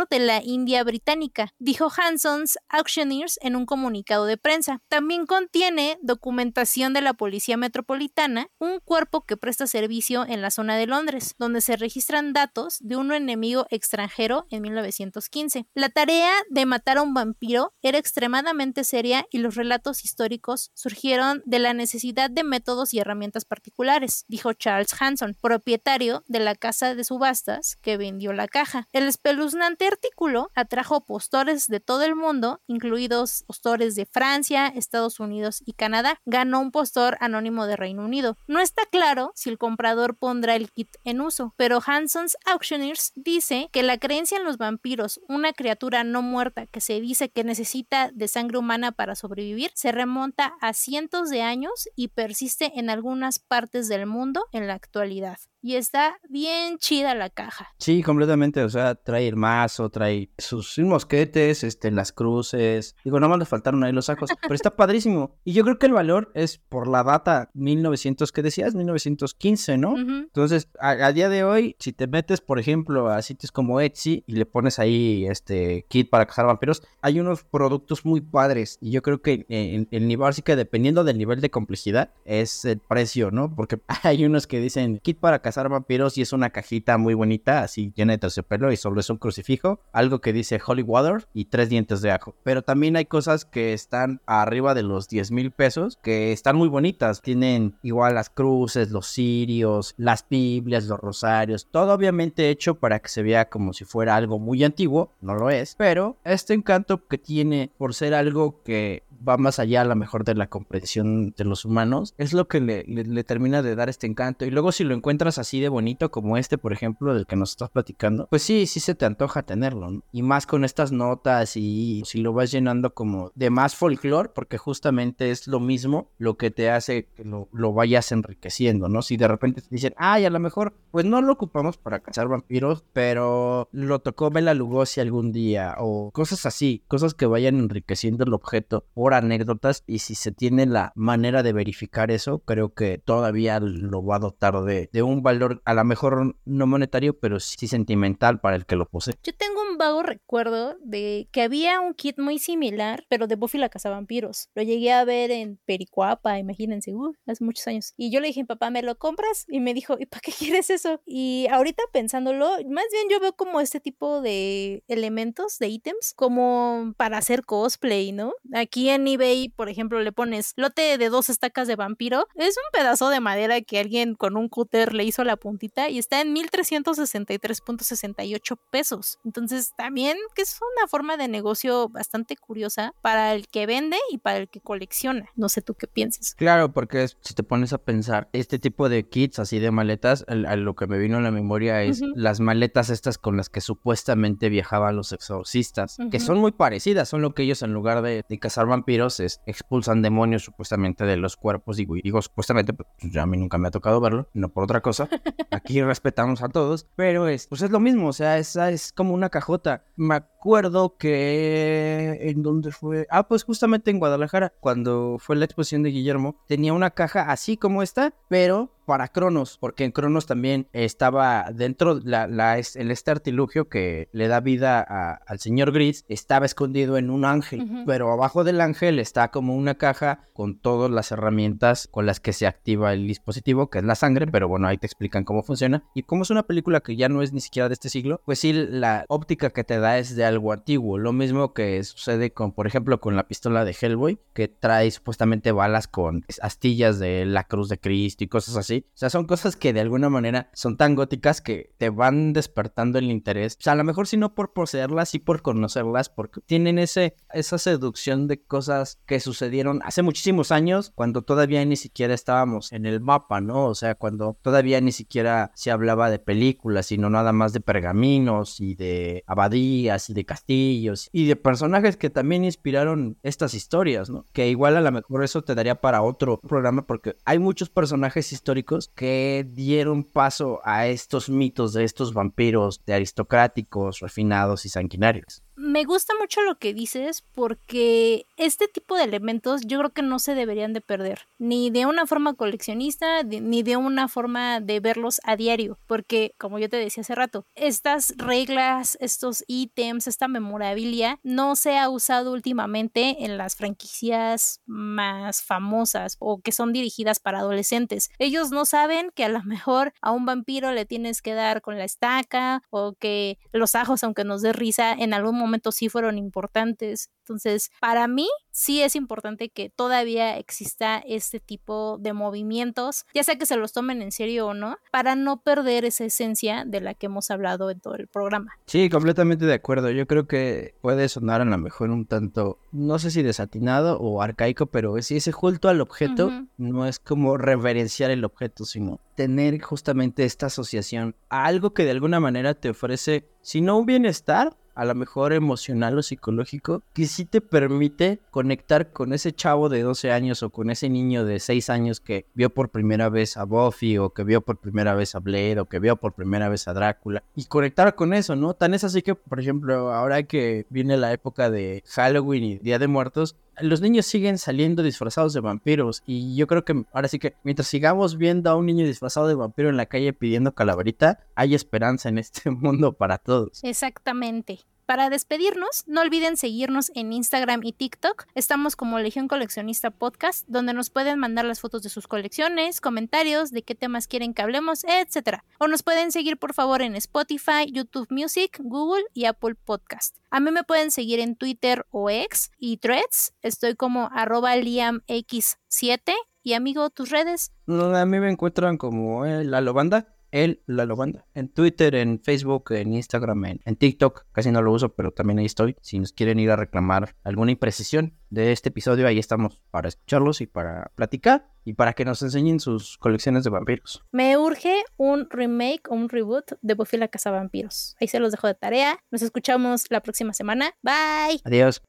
de la India británica, dijo Hanson's Auctioneers en un comunicado de prensa. También contiene documentación de la Policía Metropolitana, un cuerpo que presta servicio en la zona de Londres, donde se registran datos de un enemigo extranjero en 1915. La tarea de matar a un vampiro era extremadamente seria y los relatos históricos surgieron de la necesidad de métodos y herramientas particulares, dijo Charles Hanson, propietario de la casa de subastas que vendió la caja. El espeluznante artículo atrajo postores de todo el mundo, incluidos postores de Francia, Estados Unidos y Canadá. Ganó un postor anónimo de Reino Unido. No está claro si el comprador pondrá el kit en uso, pero Hanson's Auctioneers dice que la creencia en los vampiros, una criatura no muerta que se dice que necesita de sangre humana para sobrevivir, se remonta a cientos de años y persiste en algunas partes del mundo en la actualidad. Y está bien chida la caja. Sí, completamente. O sea, trae el mazo, trae sus mosquetes, este, las cruces. Digo, nada más le faltaron ahí los sacos. Pero está padrísimo. Y yo creo que el valor es por la data 1900, ¿qué decías? 1915, ¿no? Ujú. Entonces, a, a día de hoy, si te metes, por ejemplo, a sitios como Etsy y le pones ahí este kit para cazar vampiros, hay unos productos muy padres. Y yo creo que en, el nivel, así que dependiendo del nivel de complejidad, es el precio, ¿no? Porque hay unos que dicen kit para cazar vampiros y es una cajita muy bonita, así llena de terciopelo y sobre es un crucifijo, algo que dice Holy Water y tres dientes de ajo. Pero también hay cosas que están arriba de los 10 mil pesos, que están muy bonitas. Tienen igual las cruces, los cirios, las Biblias, los rosarios, todo obviamente hecho para que se vea como si fuera algo muy antiguo, no lo es, pero este encanto que tiene por ser algo que va más allá a lo mejor de la comprensión de los humanos, es lo que le, le- termina de dar este encanto. Y luego si lo encuentras así de bonito como este, por ejemplo, del que nos estás platicando, pues sí, sí se te antoja tenerlo. Y más con estas notas y si lo vas llenando como de más folclore, porque justamente es lo mismo lo que te hace que lo, lo vayas enriqueciendo, ¿no? Si de repente te dicen, ay, a lo mejor, pues no lo ocupamos para cazar vampiros, pero lo tocó Bela Lugosi algún día, o cosas así, cosas que vayan enriqueciendo el objeto anécdotas, y si se tiene la manera de verificar eso, creo que todavía lo va a dotar de, de un valor, a lo mejor no monetario, pero sí sentimental para el que lo posee. Yo tengo un vago recuerdo de que había un kit muy similar, pero de Buffy la cazavampiros. Lo llegué a ver en Pericuapa, imagínense, uh, hace muchos años. Y yo le dije, papá, ¿me lo compras? Y me dijo, ¿y para qué quieres eso? Y ahorita pensándolo, más bien yo veo como este tipo de elementos, de ítems, como para hacer cosplay, ¿no? Aquí en eBay, por ejemplo, le pones lote de dos estacas de vampiro. Es un pedazo de madera que alguien con un cúter le hizo la puntita y está en 1363.68 pesos. Entonces, también que es una forma de negocio bastante curiosa para el que vende y para el que colecciona. No sé tú qué pienses. Claro, porque si te pones a pensar, este tipo de kits así de maletas, a lo que me vino a la memoria es las maletas estas con las que supuestamente viajaban los exorcistas, que son muy parecidas, son lo que ellos en lugar de, de cazar vampiros es, expulsan demonios supuestamente de los cuerpos, digo, y digo supuestamente, pues ya a mí nunca me ha tocado verlo, no por otra cosa, aquí respetamos a todos, pero es, pues es lo mismo, o sea, esa es como una cajota. Me acuerdo que en dónde fue, ah, pues justamente en Guadalajara, cuando fue la exposición de Guillermo, tenía una caja así como esta, pero para Cronos, porque en Cronos también estaba dentro la, la, el este artilugio que le da vida al señor Gris, estaba escondido en un ángel, pero abajo del ángel está como una caja con todas las herramientas con las que se activa el dispositivo, que es la sangre, pero bueno, ahí te explican cómo funciona. Y como es una película que ya no es ni siquiera de este siglo, pues sí, la óptica que te da es de algo antiguo, lo mismo que sucede con, por ejemplo, con la pistola de Hellboy, que trae supuestamente balas con astillas de la cruz de Cristo y cosas así. O sea, son cosas que de alguna manera son tan góticas que te van despertando el interés. O sea, a lo mejor si no por poseerlas, sí por conocerlas, porque tienen ese, esa seducción de cosas que sucedieron hace muchísimos años, cuando todavía ni siquiera estábamos en el mapa, ¿no? O sea, cuando todavía ni siquiera se hablaba de películas, sino nada más de pergaminos y de abadías y de castillos y de personajes que también inspiraron estas historias, ¿no? Que igual a lo mejor eso te daría para otro programa porque hay muchos personajes históricos que dieron paso a estos mitos de estos vampiros de aristocráticos, refinados y sanguinarios me gusta mucho lo que dices porque este tipo de elementos yo creo que no se deberían de perder, ni de una forma coleccionista, ni de una forma de verlos a diario, porque como yo te decía hace rato, estas reglas, estos ítems, esta memorabilia no se ha usado últimamente en las franquicias más famosas o que son dirigidas para adolescentes. Ellos no saben que a lo mejor a un vampiro le tienes que dar con la estaca o que los ajos, aunque nos dé risa, en algún momento sí fueron importantes. Entonces, para mí sí es importante que todavía exista este tipo de movimientos, ya sea que se los tomen en serio o no, para no perder esa esencia de la que hemos hablado en todo el programa. Sí, completamente de acuerdo. Yo creo que puede sonar a lo mejor un tanto, no sé si desatinado o arcaico, pero si ese culto al objeto no es como reverenciar el objeto, sino tener justamente esta asociación a algo que de alguna manera te ofrece, si no un bienestar, a lo mejor emocional o psicológico, que sí te permite conectar con ese chavo de 12 años o con ese niño de 6 años que vio por primera vez a Buffy o que vio por primera vez a Blade o que vio por primera vez a Drácula y conectar con eso, ¿no? Tan es así que, por ejemplo, ahora que viene la época de Halloween y Día de Muertos, los niños siguen saliendo disfrazados de vampiros y yo creo que ahora sí que mientras sigamos viendo a un niño disfrazado de vampiro en la calle pidiendo calaverita, hay esperanza en este mundo para todos. Exactamente. Para despedirnos, no olviden seguirnos en Instagram y TikTok. Estamos como Legión Coleccionista Podcast, donde nos pueden mandar las fotos de sus colecciones, comentarios, de qué temas quieren que hablemos, etc. O nos pueden seguir por favor en Spotify, YouTube Music, Google y Apple Podcast. A mí me pueden seguir en Twitter o X y Threads. Estoy como arroba liamx7. Y amigo, tus redes. a mí me encuentran como la Lobanda el La Lobanda. En Twitter, en Facebook, en Instagram, en, TikTok. Casi no lo uso, pero también ahí estoy. Si nos quieren ir a reclamar alguna imprecisión de este episodio, ahí estamos para escucharlos y para platicar y para que nos enseñen sus colecciones de vampiros. Me urge un remake o un reboot de Buffy la Casa Vampiros. Ahí se los dejo de tarea. Nos escuchamos la próxima semana. Bye. Adiós.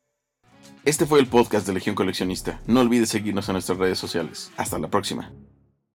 Este fue el podcast de Legión Coleccionista. No olvides seguirnos en nuestras redes sociales. Hasta la próxima.